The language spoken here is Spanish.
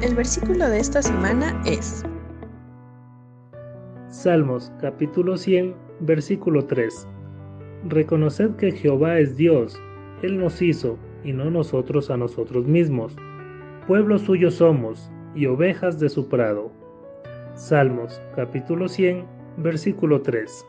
El versículo de esta semana es Salmos capítulo 100, versículo 3. Reconoced que Jehová es Dios, Él nos hizo, y no nosotros a nosotros mismos. Pueblo suyo somos, y ovejas de su prado. Salmos capítulo 100, versículo 3.